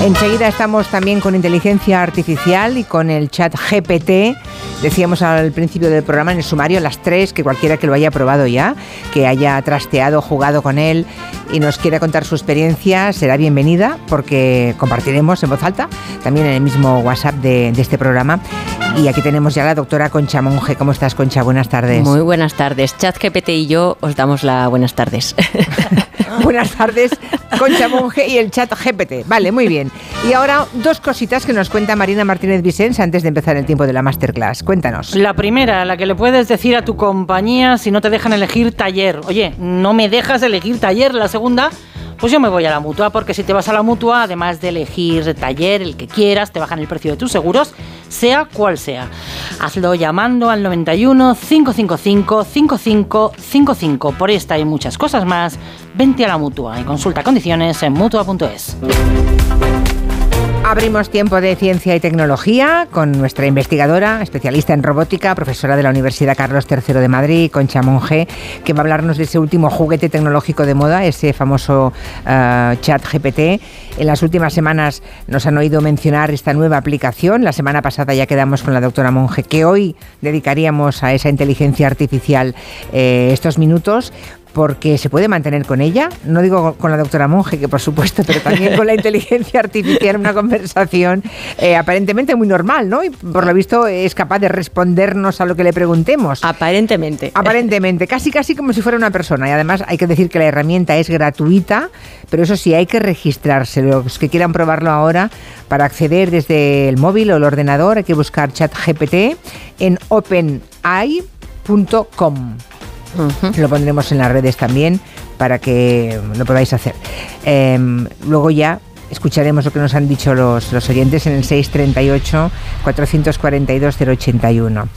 Enseguida estamos también con inteligencia artificial y con el chat GPT. Decíamos al principio del programa en el sumario las tres, que cualquiera que lo haya probado ya, que haya trasteado, jugado con él y nos quiera contar su experiencia, será bienvenida porque compartiremos en voz alta, también en el mismo WhatsApp de este programa. Y aquí tenemos ya a la doctora Concha Monge. ¿Cómo estás, Concha? Buenas tardes. Muy buenas tardes. Chat GPT y yo os damos las buenas tardes. buenas tardes, Concha Monge y el chat GPT. Vale, muy bien. Y ahora dos cositas que nos cuenta Marina Martínez Vicens antes de empezar el tiempo de la masterclass. Cuéntanos. La primera, la que le puedes decir a tu compañía si no te dejan elegir taller. Oye, no me dejas elegir taller. La segunda, pues yo me voy a la mutua, porque si te vas a la mutua, además de elegir taller, el que quieras, te bajan el precio de tus seguros, sea cual sea. Hazlo llamando al 91 555 5555. Por esta y muchas cosas más, vente a la mutua y consulta condiciones en mutua.es. Abrimos tiempo de ciencia y tecnología con nuestra investigadora, especialista en robótica, profesora de la Universidad Carlos III de Madrid, Concha Monge, que va a hablarnos de ese último juguete tecnológico de moda, ese famoso uh, chat GPT. En las últimas semanas nos han oído mencionar esta nueva aplicación. La semana pasada ya quedamos con la doctora Monge, que hoy dedicaríamos a esa inteligencia artificial eh, estos minutos porque se puede mantener con ella, no digo con la doctora Monge, que por supuesto, pero también con la inteligencia artificial, una conversación eh, aparentemente muy normal, ¿no? Y por lo visto es capaz de respondernos a lo que le preguntemos. Aparentemente. Aparentemente, casi casi como si fuera una persona. Y además hay que decir que la herramienta es gratuita, pero eso sí, hay que registrarse. Los que quieran probarlo ahora, para acceder desde el móvil o el ordenador, hay que buscar ChatGPT en openai.com. Lo pondremos en las redes también para que lo podáis hacer. Eh, luego ya escucharemos lo que nos han dicho los, los oyentes en el 638-442-081.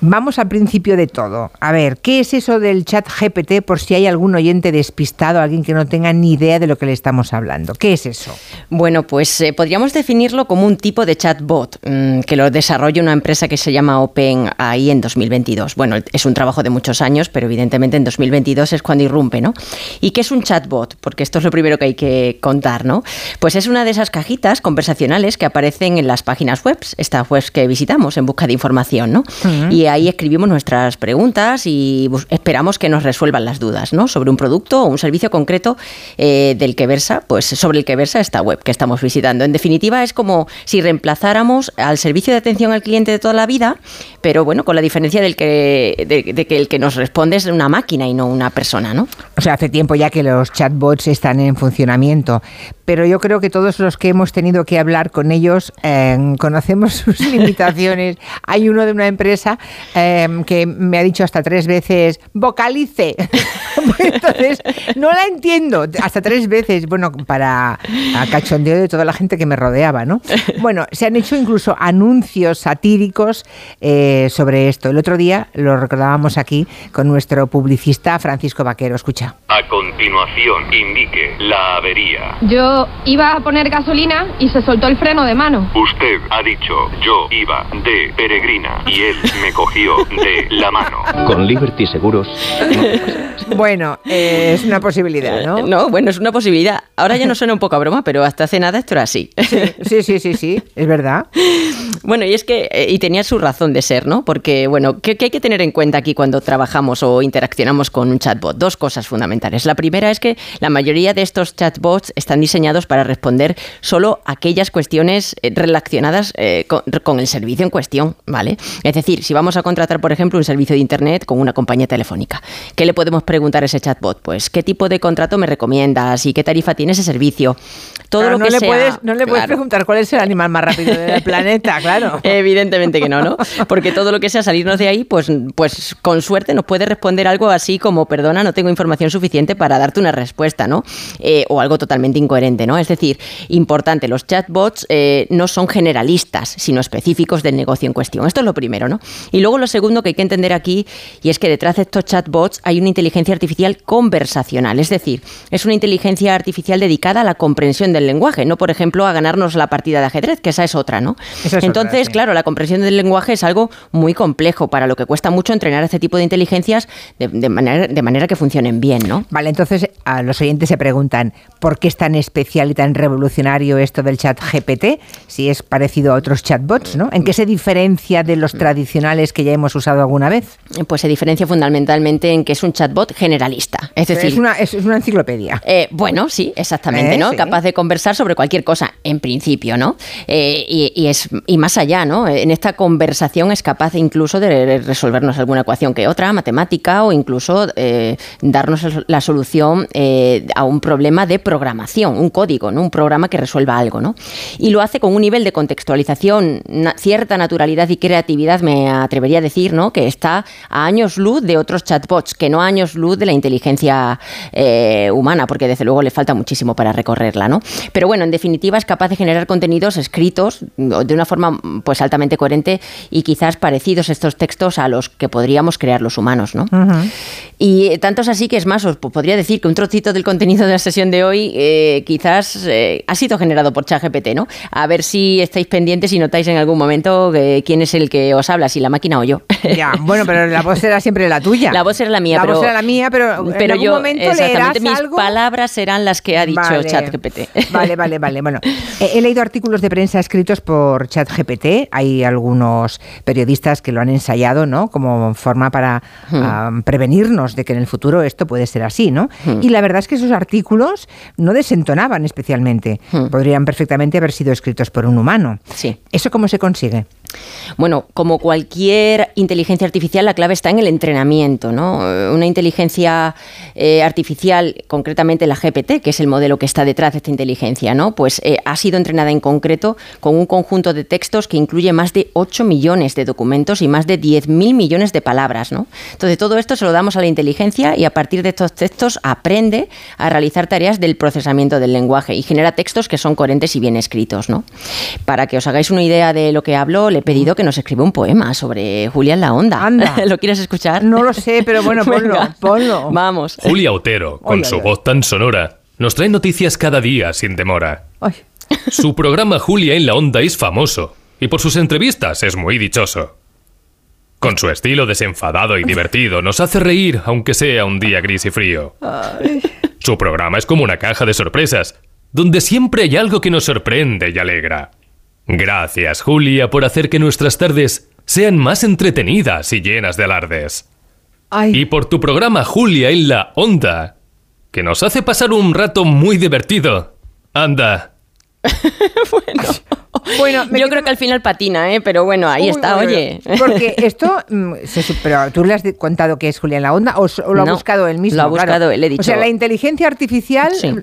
Vamos al principio de todo. A ver, ¿qué es eso del chat GPT por si hay algún oyente despistado, alguien que no tenga ni idea de lo que le estamos hablando? ¿Qué es eso? Bueno, pues eh, podríamos definirlo como un tipo de chatbot mmm, que lo desarrolla una empresa que se llama OpenAI en 2022. Bueno, es un trabajo de muchos años, pero evidentemente en 2022 es cuando irrumpe, ¿no? ¿Y qué es un chatbot? Porque esto es lo primero que hay que contar, ¿no? Pues es una de esas cajitas conversacionales que aparecen en las páginas web, estas webs que visitamos en busca de información, ¿no? Uh -huh. Y ahí escribimos nuestras preguntas y esperamos que nos resuelvan las dudas ¿no? sobre un producto o un servicio concreto eh, del que versa, pues sobre el que versa esta web que estamos visitando. En definitiva, es como si reemplazáramos al servicio de atención al cliente de toda la vida, pero bueno, con la diferencia del que, de, de que el que nos responde es una máquina y no una persona, ¿no? O sea, hace tiempo ya que los chatbots están en funcionamiento, pero yo creo que todos los que hemos tenido que hablar con ellos eh, conocemos sus limitaciones. Hay uno de una empresa eh, que me ha dicho hasta tres veces, vocalice. Entonces, no la entiendo. Hasta tres veces, bueno, para a cachondeo de toda la gente que me rodeaba, ¿no? Bueno, se han hecho incluso anuncios satíricos eh, sobre esto. El otro día lo recordábamos aquí con nuestro publicista Francisco Vaquero. Escucha. A continuación, indique la avería. Yo iba a poner gasolina y se soltó el freno de mano. Usted ha dicho, yo iba de peregrina y él me cogió de la mano. Con Liberty Seguros. Bueno, eh, es una posibilidad, ¿no? No, bueno, es una posibilidad. Ahora ya no suena un poco a broma, pero hasta hace nada esto era así. Sí, sí, sí, sí, es verdad. Bueno, y es que, eh, y tenía su razón de ser, ¿no? Porque, bueno, ¿qué, ¿qué, hay que tener en cuenta aquí cuando trabajamos o interaccionamos con un chatbot? Dos cosas fundamentales. La primera es que la mayoría de estos chatbots están diseñados para responder solo aquellas cuestiones eh, relacionadas eh, con, con, el servicio en cuestión, ¿vale? Es decir, si vamos a contratar, por ejemplo, un servicio de Internet con una compañía telefónica, ¿qué le podemos preguntar a ese chatbot? Pues, ¿qué tipo de contrato me recomiendas y qué tarifa tiene ese servicio? Todo claro, lo que no, le sea, puedes, no le claro. puedes preguntar cuál es el animal más rápido del planeta, claro. Evidentemente que no, ¿no? Porque todo lo que sea salirnos de ahí, pues, pues con suerte nos puede responder algo así como, perdona, no tengo información suficiente para darte una respuesta, ¿no? Eh, o algo totalmente incoherente, ¿no? Es decir, importante, los chatbots eh, no son generalistas, sino específicos del negocio en cuestión. Esto es lo primero, ¿no? Y luego lo segundo que hay que entender aquí, y es que detrás de estos chatbots hay una inteligencia artificial conversacional, es decir, es una inteligencia artificial dedicada a la comprensión del lenguaje, no, por ejemplo, a ganarnos la partida de ajedrez, que esa es otra, ¿no? Es Entonces, sí. claro, la comprensión del lenguaje es algo muy complejo, para lo que cuesta mucho entrenar este tipo de inteligencias de, de manera, de manera que funcionen bien, ¿no? Vale, entonces a los oyentes se preguntan ¿por qué es tan especial y tan revolucionario esto del chat GPT? Si es parecido a otros chatbots, ¿no? ¿En qué se diferencia de los tradicionales que ya hemos usado alguna vez? Pues se diferencia fundamentalmente en que es un chatbot generalista. Es decir, es, una, es, una enciclopedia. Eh, bueno, sí, exactamente, Eh, ¿no? sí. Capaz de conversar sobre cualquier cosa, en principio, ¿no? Eh, y, y es, y más allá, ¿no? En esta conversación es capaz incluso de resolvernos alguna ecuación que otra, matemática, o incluso darnos la solución a un problema de programación, un código, ¿no? Un programa que resuelva algo, ¿no? Y lo hace con un nivel de contextualización, cierta naturalidad y creatividad, me atrevería a decir, ¿no? Que está a años luz de otros chatbots, que no a años luz de la inteligencia eh, humana, porque desde luego le falta muchísimo para recorrerla, ¿no? Pero bueno, en definitiva es capaz de generar contenidos escritos de una forma pues altamente coherente y quizás parecidos estos textos a los que podríamos crear los humanos, ¿no? Y eh, tanto es así que es más, os po- podría decir que un trocito del contenido de la sesión de hoy eh, quizás eh, ha sido generado por ChatGPT, ¿no? A ver si estáis pendientes y notáis en algún momento eh, quién es el que os habla, si la máquina o yo. Ya, bueno, pero la voz era siempre la tuya. La voz era la mía, la pero. voz era la mía, pero, en pero algún yo, momento leerás mis algo. palabras serán las que ha dicho Vale. ChatGPT. Vale, vale, vale. Bueno, he, leído artículos de prensa escritos por ChatGPT. Hay algunos periodistas que lo han ensayado, ¿no? Como forma para ah, prevenirnos de que en el futuro esto puede ser así, ¿no? Y la verdad es que esos artículos no desentonaban especialmente. Podrían perfectamente haber sido escritos por un humano. Sí. ¿Eso cómo se consigue? Bueno, como cualquier inteligencia artificial, la clave está en el entrenamiento, ¿no? Eh, Una inteligencia eh, artificial, concretamente la GPT, que es el modelo que está detrás de esta inteligencia, ¿no? Pues eh, ha sido entrenada en concreto con un conjunto de textos que incluye más de 8 millones de documentos y más de 10.000 millones de palabras, ¿no? Entonces, todo esto se lo damos a la inteligencia y a partir de estos textos aprende a realizar tareas del procesamiento del lenguaje y genera textos que son coherentes y bien escritos, ¿no? Para que os hagáis una idea de lo que hablo, le he pedido que nos escriba un poema sobre Julián La Onda. Anda. ¿Lo quieres escuchar? No lo sé, pero bueno, ponlo, ponlo. Vamos. Julia Otero, con su voz tan sonora, nos trae noticias cada día sin demora. Ay. Su programa Julia en la Onda es famoso y por sus entrevistas es muy dichoso. Con su estilo desenfadado y divertido nos hace reír aunque sea un día gris y frío. Su programa es como una caja de sorpresas, donde siempre hay algo que nos sorprende y alegra. Gracias, Julia, por hacer que nuestras tardes sean más entretenidas y llenas de alardes. Ay. Y por tu programa Julia en la Onda, que nos hace pasar un rato muy divertido. Anda, Bueno, me Yo creo que al final patina, ¿eh? Pero bueno, ahí Uy, está, oye. Porque esto, mm, se pero tú le has contado que es Julián La Onda o, lo ha buscado él mismo. lo ha Claro. buscado él, he dicho. O sea, la inteligencia artificial Sí.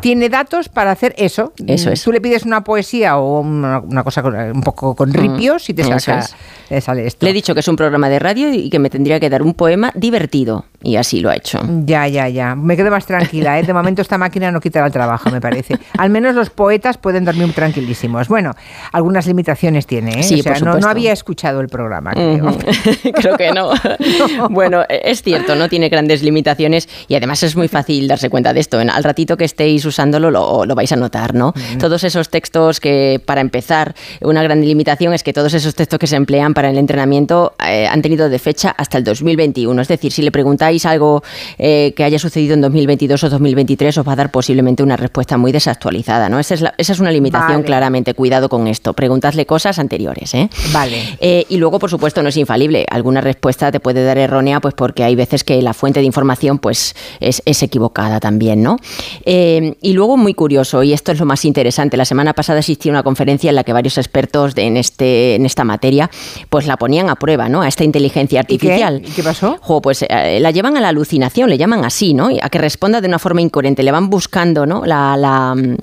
Tiene datos para hacer eso. Eso Mm, es. Tú le pides una poesía o una, una cosa con- un poco con ripios y te saca, es. le sale esto. Le he dicho que es un programa de radio y que me tendría que dar un poema divertido. Y así lo ha hecho. Ya, ya, ya. Me quedo más tranquila. ¿eh? De momento esta máquina no quitará el trabajo, me parece. Al menos los poetas pueden dormir tranquilísimos. Bueno, algunas limitaciones tiene. ¿eh? Sí, o sea, por no- no, había escuchado el programa. creo. Creo que no. Bueno, es cierto, no tiene grandes limitaciones y además es muy fácil darse cuenta de esto. Al ratito que estéis usándolo lo, lo vais a notar, ¿no? Todos esos textos que, para empezar, una gran limitación es que todos esos textos que se emplean para el entrenamiento eh, han tenido de fecha hasta el 2021. Es decir, si le preguntáis algo eh, que haya sucedido en 2022 o 2023, os va a dar posiblemente una respuesta muy desactualizada, ¿no? Esa es, la- esa es una limitación Vale. claramente. Cuidado con esto. Preguntadle cosas anteriores, ¿eh? Vale. Eh, y luego, por supuesto, no es infalible. Alguna respuesta te puede dar errónea, pues porque hay veces que la fuente de información pues, es, es equivocada también, ¿no? Eh, y luego, muy curioso, y esto es lo más interesante, la semana pasada asistió a una conferencia en la que varios expertos de- en, este, en esta materia pues la ponían a prueba, ¿no? A esta inteligencia artificial. ¿Y qué pasó? Jo, pues eh, la llevan a la alucinación, le llaman así, ¿no? A que responda de una forma incoherente. Le van buscando, ¿no? La. la mm,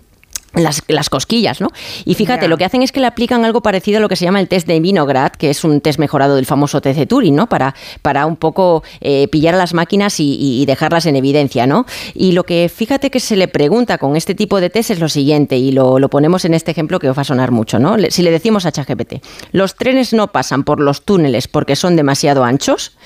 las, las cosquillas, ¿no? Y fíjate, lo que hacen es que le aplican algo parecido a lo que se llama el test de Vinograd, que es un test mejorado del famoso test de Turing, ¿no? Para, para un poco eh, pillar a las máquinas y, y- dejarlas en evidencia, ¿no? Y lo que fíjate que se le pregunta con este tipo de test es lo siguiente, y lo, lo ponemos en este ejemplo que os va a sonar mucho, ¿no? Le- Si le decimos a ChatGPT, los trenes no pasan por los túneles porque son demasiado anchos,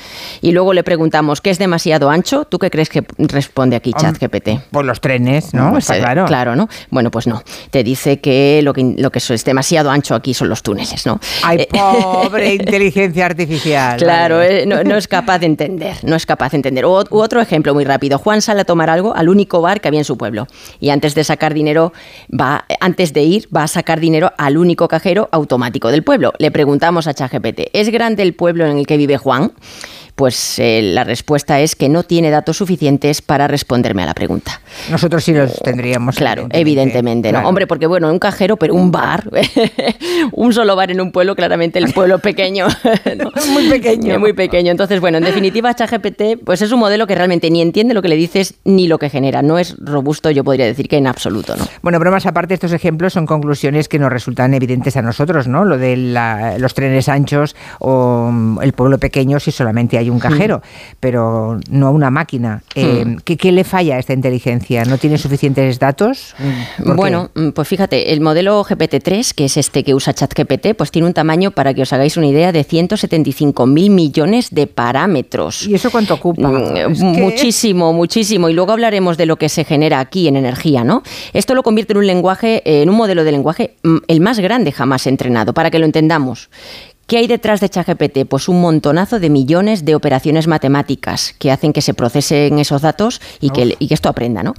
y luego le preguntamos qué es demasiado ancho, ¿tú qué crees que responde aquí ChatGPT? Por los trenes, ¿no? Pues, Está claro. Claro, ¿no? Bueno, pues no. Te dice que lo que, lo que es demasiado ancho aquí son los túneles, ¿no? Ay, pobre inteligencia artificial. Claro, eh, no, es capaz de entender, no es capaz de entender. U, otro ejemplo muy rápido. Juan sale a tomar algo al único bar que había en su pueblo y antes de sacar dinero va, antes de ir, va a sacar dinero al único cajero automático del pueblo. Le preguntamos a ChatGPT, ¿es grande el pueblo en el que vive Juan? Pues eh, la respuesta es que no tiene datos suficientes para responderme a la pregunta. Nosotros sí los tendríamos. Claro, evidentemente, ¿no? Hombre, porque bueno, un cajero, pero un bar, un solo bar en un pueblo, claramente el pueblo pequeño. Muy pequeño. Muy pequeño. Entonces, bueno, en definitiva, ChatGPT pues es un modelo que realmente ni entiende lo que le dices ni lo que genera. No es robusto, yo podría decir que en absoluto, ¿no? Bueno, bromas aparte, estos ejemplos son conclusiones que nos resultan evidentes a nosotros, ¿no? Lo de los trenes anchos o mm, el pueblo pequeño si solamente hay un cajero, pero no una máquina. Eh, ¿qué, le falla a esta inteligencia? ¿No tiene suficientes datos? Bueno, mm, pues fíjate, el modelo GPT-3, que es este que usa ChatGPT, pues tiene un tamaño, para que os hagáis una idea, de 175 mil millones de parámetros. ¿Y eso cuánto ocupa? Mm, muchísimo, muchísimo. Y luego hablaremos de lo que se genera aquí en energía, ¿no? Esto lo convierte en un lenguaje, en un modelo de lenguaje mm, el más grande jamás entrenado, para que lo entendamos. ¿Qué hay detrás de ChatGPT? Pues un montonazo de millones de operaciones matemáticas que hacen que se procesen esos datos y, que, esto aprenda, ¿no?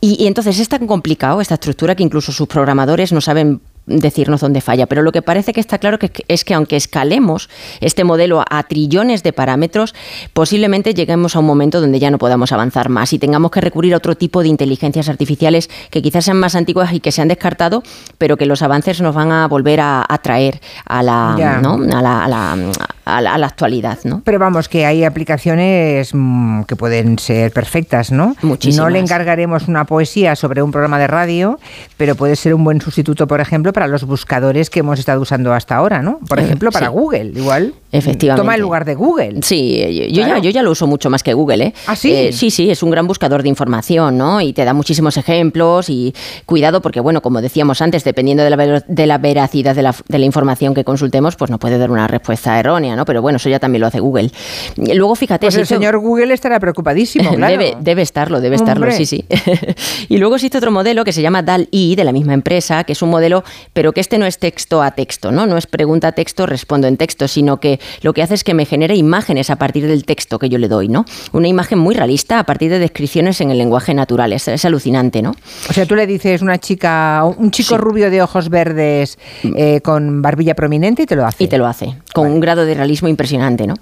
Y, y, entonces es tan complicado esta estructura que incluso sus programadores no saben decirnos dónde falla. Pero lo que parece que está claro que es que aunque escalemos este modelo a trillones de parámetros, posiblemente lleguemos a un momento donde ya no podamos avanzar más y tengamos que recurrir a otro tipo de inteligencias artificiales que quizás sean más antiguas y que se han descartado, pero que los avances nos van a volver a, traer a la, a, la, actualidad. ¿no? Pero vamos, que hay aplicaciones mm, que pueden ser perfectas, ¿no? Muchísimas. No le encargaremos una poesía sobre un programa de radio, pero puede ser un buen sustituto, por ejemplo, para los buscadores que hemos estado usando hasta ahora, ¿no? Por eh, ejemplo, para Google, igual. Efectivamente. Toma el lugar de Google. Sí, yo, ya, yo ya lo uso mucho más que Google, ¿eh? ¿Ah, sí? Eh, sí, sí, es un gran buscador de información, ¿no? Y te da muchísimos ejemplos y cuidado porque, bueno, como decíamos antes, dependiendo de la, de la veracidad de la, de la, información que consultemos, pues no puede dar una respuesta errónea, ¿no? Pero bueno, eso ya también lo hace Google. Luego, fíjate... Pues el señor Google estará preocupadísimo, claro. Debe, debe estarlo, debe estarlo, sí, sí. y luego existe otro modelo que se llama DAL-I, de la misma empresa, que es un modelo, pero que este no es texto a texto, ¿no? No es pregunta a texto, respondo en texto, sino que lo que hace es que me genere imágenes a partir del texto que yo le doy, ¿no? Una imagen muy realista a partir de descripciones en el lenguaje natural. Es, alucinante, ¿no? O sea, tú le dices una chica, un chico rubio de ojos verdes mm. eh, con barbilla prominente y te lo hace. Y te lo hace, con un grado de realismo impresionante, ¿no?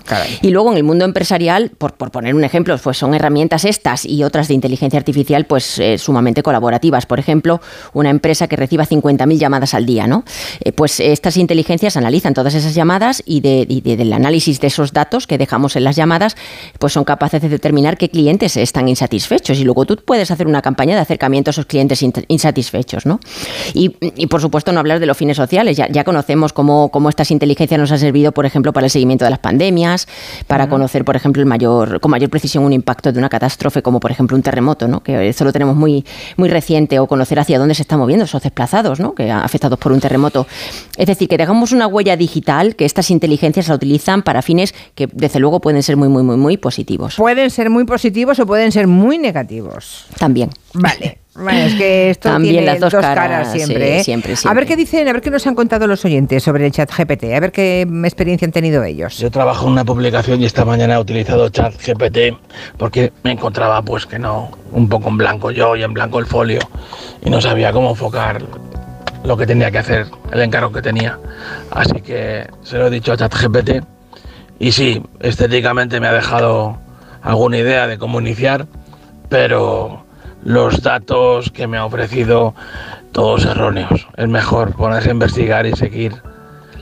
Y luego en el mundo empresarial, por, poner un ejemplo, pues son herramientas estas y otras de inteligencia artificial, pues eh, sumamente colaborativas. Por ejemplo, una empresa que reciba 50.000 llamadas al día, ¿no? Eh, pues estas inteligencias analizan todas esas llamadas y, del análisis de esos datos que dejamos en las llamadas, pues son capaces de determinar qué clientes están insatisfechos y luego tú puedes hacer una campaña de acercamiento a esos clientes insatisfechos, ¿no? Y, por supuesto no hablar de los fines sociales, ya, ya conocemos cómo, cómo, estas inteligencias nos han servido, por ejemplo, para el seguimiento de las pandemias, para conocer, por ejemplo, el mayor, con mayor precisión un impacto de una catástrofe como por ejemplo un terremoto, ¿no? Que eso lo tenemos muy, muy reciente, o conocer hacia dónde se están moviendo esos desplazados, ¿no? Que afectados por un terremoto. Es decir, que dejamos una huella digital que estas inteligencias la utilizan para fines que desde luego pueden ser muy, muy, muy, muy positivos. Pueden ser muy positivos o pueden ser muy negativos. También. Vale. Bueno, es que esto También tiene las dos, caras, siempre, ¿eh? siempre, A ver qué dicen, a ver qué nos han contado los oyentes sobre el chat GPT, a ver qué experiencia han tenido ellos. Yo trabajo en una publicación y esta mañana he utilizado chat GPT porque me encontraba pues que no, un poco en blanco yo y en blanco el folio y no sabía cómo enfocar lo que tenía que hacer, el encargo que tenía. Así que se lo he dicho a ChatGPT y sí, estéticamente me ha dejado alguna idea de cómo iniciar, pero los datos que me ha ofrecido todos erróneos. Es mejor ponerse a investigar y seguir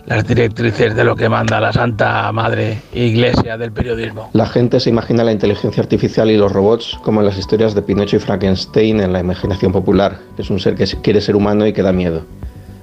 las directrices de lo que manda la Santa Madre Iglesia del periodismo. La gente se imagina la inteligencia artificial y los robots como en las historias de Pinocho y Frankenstein en la imaginación popular. Es un ser que quiere ser humano y que da miedo.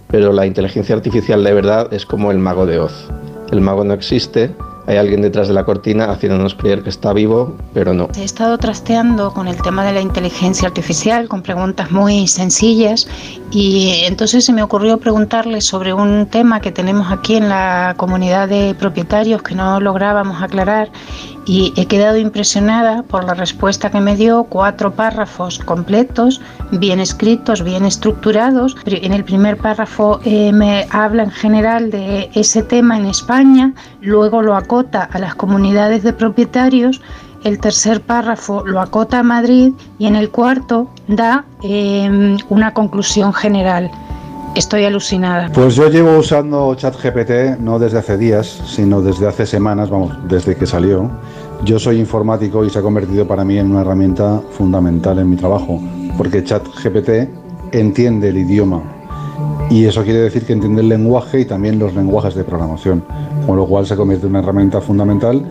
Pero la inteligencia artificial de verdad es como el mago de Oz. El mago no existe, hay alguien detrás de la cortina haciéndonos creer que está vivo, pero no. He estado trasteando con el tema de la inteligencia artificial, con preguntas muy sencillas, y entonces se me ocurrió preguntarle sobre un tema que tenemos aquí en la comunidad de propietarios que no lográbamos aclarar, y he quedado impresionada por la respuesta que me dio, cuatro párrafos completos, bien escritos, bien estructurados. En el primer párrafo eh, me habla en general de ese tema en España, luego lo acota a las comunidades de propietarios, el tercer párrafo lo acota a Madrid y en el cuarto da eh, una conclusión general. Estoy alucinada. Pues yo llevo usando ChatGPT no desde hace días, sino desde hace semanas, vamos, desde que salió. Yo soy informático y se ha convertido para mí en una herramienta fundamental en mi trabajo, porque ChatGPT entiende el idioma y eso quiere decir que entiende el lenguaje y también los lenguajes de programación, con lo cual se convierte en una herramienta fundamental,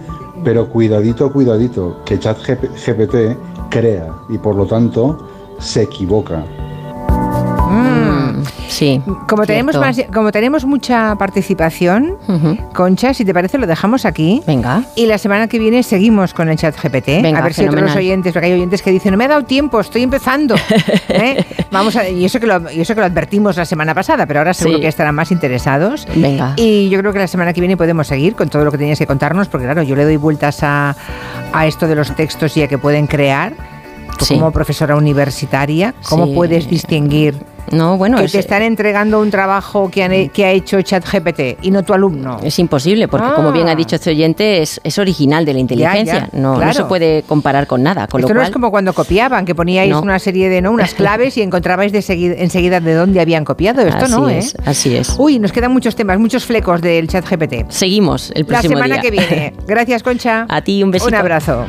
pero cuidadito, cuidadito, que ChatGPT crea y por lo tanto se equivoca. Sí. Como tenemos, como tenemos mucha participación, Concha, si te parece, lo dejamos aquí. Venga. Y la semana que viene seguimos con el chat GPT. Venga, a ver si otros oyentes, porque hay oyentes que dicen, no me ha dado tiempo, estoy empezando. ¿Eh? Vamos a, y, eso que lo, y eso que lo advertimos la semana pasada, pero ahora seguro que estarán más interesados. Venga. Y yo creo que la semana que viene podemos seguir con todo lo que tenías que contarnos, porque claro, yo le doy vueltas a, a esto de los textos y a que pueden crear. Tú como profesora universitaria, ¿cómo puedes distinguir no, bueno, que te están entregando un trabajo que, que ha hecho ChatGPT y no tu alumno. Es imposible, porque como bien ha ah. dicho este oyente, es, es original de la inteligencia. no, no, se puede comparar con nada. Con Esto no es como cuando copiaban, que poníais una serie de no unas claves y encontrabais de enseguida de dónde habían copiado. Esto no, ¿eh? es, Así es. Uy, nos quedan muchos temas, muchos flecos del ChatGPT. Seguimos el próximo La semana que viene. Gracias, Concha. A ti un besito. Un abrazo.